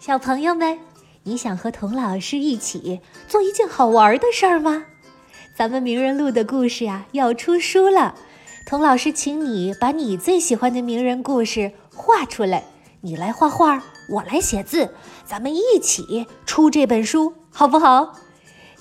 小朋友们，你想和童老师一起做一件好玩的事儿吗？咱们名人录的故事呀要出书了，童老师请你把你最喜欢的名人故事画出来，你来画画，我来写字，咱们一起出这本书，好不好？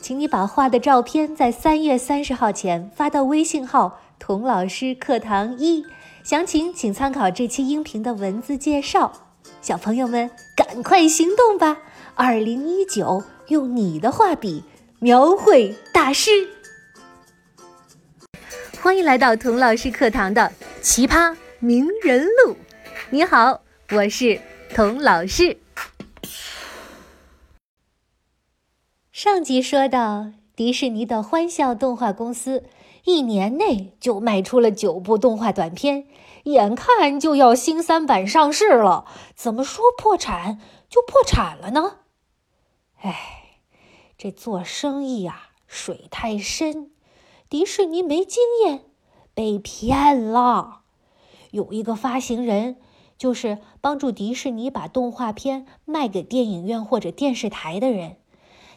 请你把画的照片在三月三十号前发到微信号“童老师课堂一”，详情请参考这期音频的文字介绍。小朋友们，赶快行动吧！二零一九，用你的画笔描绘大师。欢迎来到童老师课堂的奇葩名人录。你好，我是童老师。上集说到，迪士尼的欢笑动画公司一年内就卖出了九部动画短片。眼看就要新三板上市了，怎么说破产就破产了呢？哎，这做生意呀，水太深，迪士尼没经验，被骗了。有一个发行人，就是帮助迪士尼把动画片卖给电影院或者电视台的人，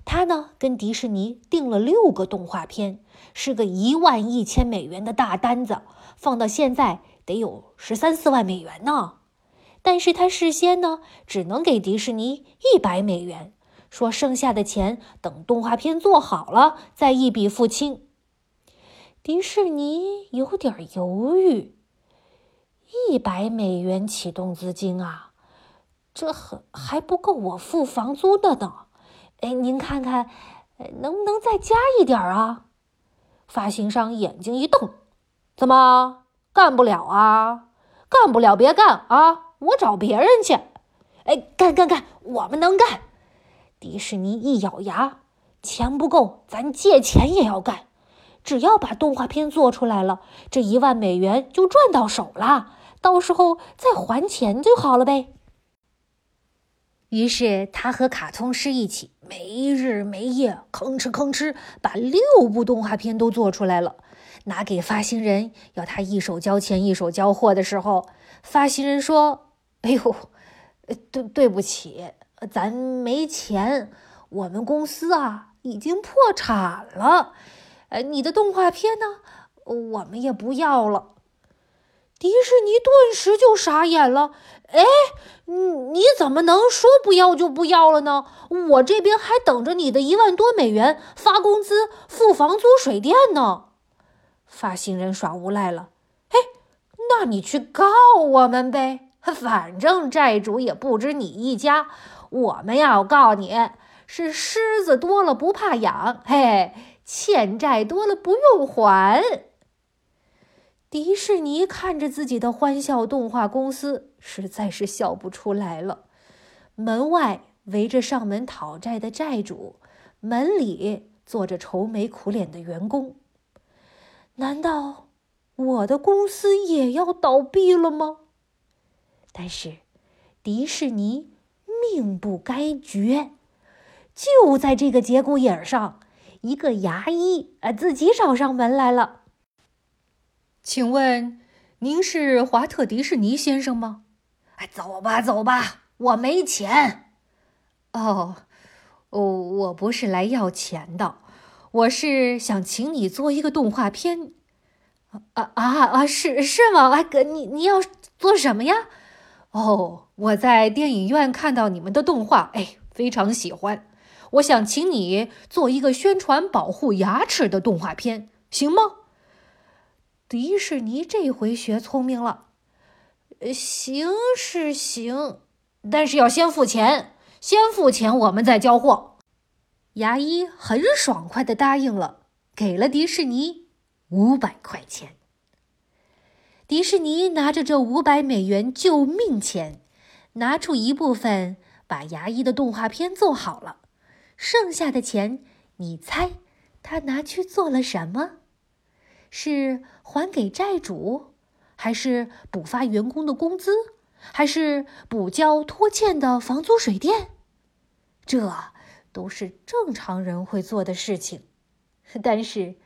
他呢跟迪士尼订了六个动画片，是个一万一千美元的大单子，放到现在。得有十三四万美元呢，但是他事先呢只能给迪士尼一百美元，说剩下的钱等动画片做好了再一笔付清。迪士尼有点犹豫，一百美元启动资金啊，这还还不够我付房租的呢。哎，您看看，能不能再加一点啊？发行商眼睛一瞪，怎么？干不了啊，干不了别干啊！我找别人去。哎，干干干，我们能干。迪士尼一咬牙，钱不够，咱借钱也要干。只要把动画片做出来了，这一万美元就赚到手了，到时候再还钱就好了呗。于是他和卡通师一起没日没夜，吭哧吭哧，把六部动画片都做出来了。拿给发行人，要他一手交钱一手交货的时候，发行人说：“哎呦，对对不起，咱没钱，我们公司啊已经破产了。呃，你的动画片呢，我们也不要了。”迪士尼顿时就傻眼了：“哎，你你怎么能说不要就不要了呢？我这边还等着你的一万多美元发工资、付房租、水电呢。”发行人耍无赖了，嘿，那你去告我们呗，反正债主也不止你一家。我们要告你是狮子多了不怕痒，嘿，欠债多了不用还。迪士尼看着自己的欢笑动画公司，实在是笑不出来了。门外围着上门讨债的债主，门里坐着愁眉苦脸的员工。难道我的公司也要倒闭了吗？但是迪士尼命不该绝，就在这个节骨眼上，一个牙医啊自己找上门来了。请问您是华特迪士尼先生吗？哎，走吧走吧，我没钱。哦，哦，我不是来要钱的。我是想请你做一个动画片，啊啊啊！是是吗？哎哥，你你要做什么呀？哦，我在电影院看到你们的动画，哎，非常喜欢。我想请你做一个宣传保护牙齿的动画片，行吗？迪士尼这回学聪明了，呃行是行，但是要先付钱，先付钱，我们再交货。牙医很爽快的答应了，给了迪士尼五百块钱。迪士尼拿着这五百美元救命钱，拿出一部分把牙医的动画片做好了，剩下的钱，你猜他拿去做了什么？是还给债主，还是补发员工的工资，还是补交拖欠的房租水电？这。都是正常人会做的事情，但是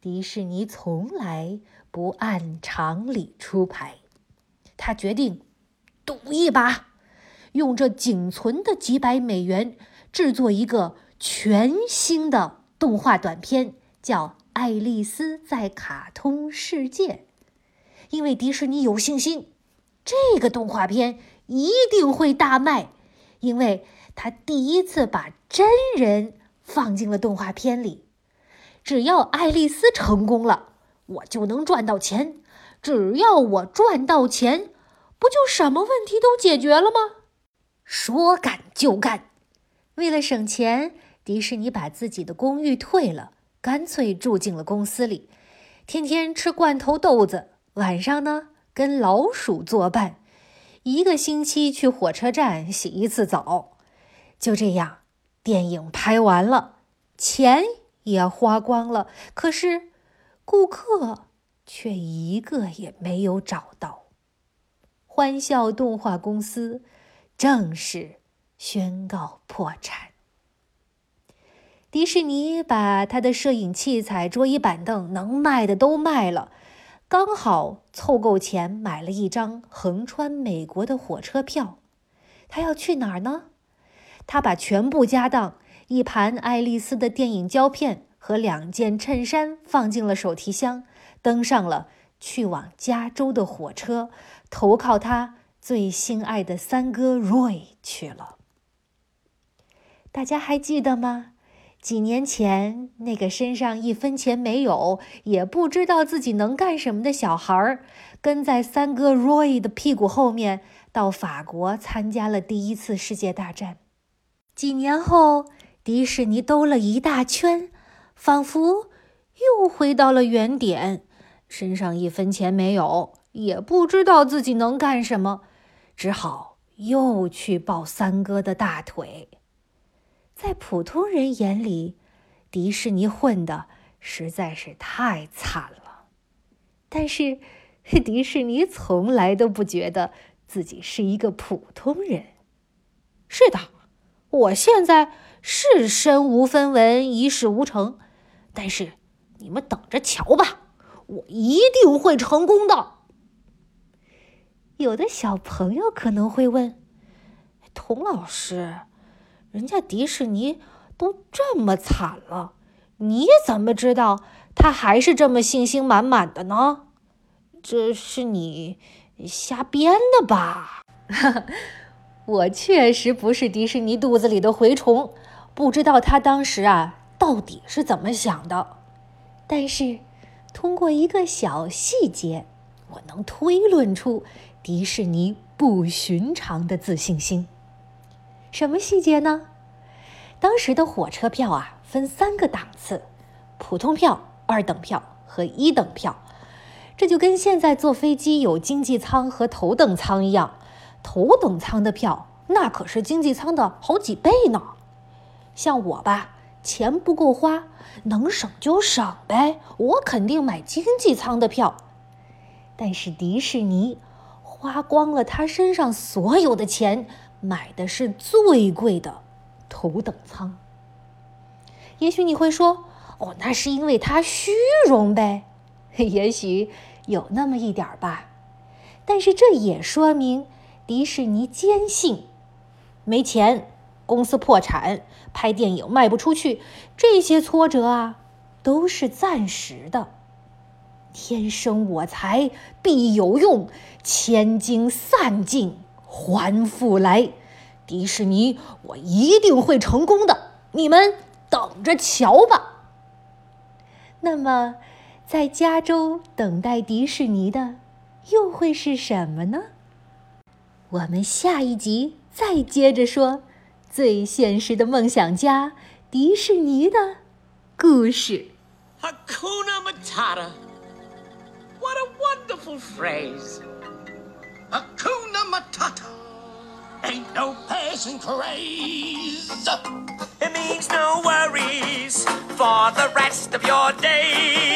迪士尼从来不按常理出牌。他决定赌一把，用这仅存的几百美元制作一个全新的动画短片，叫《爱丽丝在卡通世界》。因为迪士尼有信心，这个动画片一定会大卖，因为他第一次把真人放进了动画片里。只要爱丽丝成功了，我就能赚到钱。只要我赚到钱，不就什么问题都解决了吗？说干就干。为了省钱，迪士尼把自己的公寓退了，干脆住进了公司里，天天吃罐头豆子。晚上呢，跟老鼠作伴，一个星期去火车站洗一次澡。就这样，电影拍完了，钱也花光了，可是顾客却一个也没有找到。欢笑动画公司正式宣告破产。迪士尼把他的摄影器材、桌椅板凳能卖的都卖了。刚好凑够钱，买了一张横穿美国的火车票。他要去哪儿呢？他把全部家当、一盘爱丽丝的电影胶片和两件衬衫放进了手提箱，登上了去往加州的火车，投靠他最心爱的三哥 Roy 去了。大家还记得吗？几年前，那个身上一分钱没有，也不知道自己能干什么的小孩儿，跟在三哥 Roy 的屁股后面，到法国参加了第一次世界大战。几年后，迪士尼兜了一大圈，仿佛又回到了原点。身上一分钱没有，也不知道自己能干什么，只好又去抱三哥的大腿。在普通人眼里，迪士尼混的实在是太惨了。但是，迪士尼从来都不觉得自己是一个普通人。是的，我现在是身无分文、一事无成，但是你们等着瞧吧，我一定会成功的。有的小朋友可能会问：“童老师。”人家迪士尼都这么惨了，你怎么知道他还是这么信心满满的呢？这是你瞎编的吧？我确实不是迪士尼肚子里的蛔虫，不知道他当时啊到底是怎么想的。但是通过一个小细节，我能推论出迪士尼不寻常的自信心。什么细节呢？当时的火车票啊，分三个档次：普通票、二等票和一等票。这就跟现在坐飞机有经济舱和头等舱一样。头等舱的票那可是经济舱的好几倍呢。像我吧，钱不够花，能省就省呗，我肯定买经济舱的票。但是迪士尼花光了他身上所有的钱。买的是最贵的头等舱。也许你会说：“哦，那是因为他虚荣呗。”也许有那么一点吧。但是这也说明迪士尼坚信，没钱、公司破产、拍电影卖不出去，这些挫折啊都是暂时的。天生我材必有用，千金散尽。还复来，迪士尼，我一定会成功的，你们等着瞧吧。那么，在加州等待迪士尼的又会是什么呢？我们下一集再接着说最现实的梦想家迪士尼的故事。Hakuna Matata，what a wonderful phrase。Matata. Ain't no passing craze. It means no worries for the rest of your days.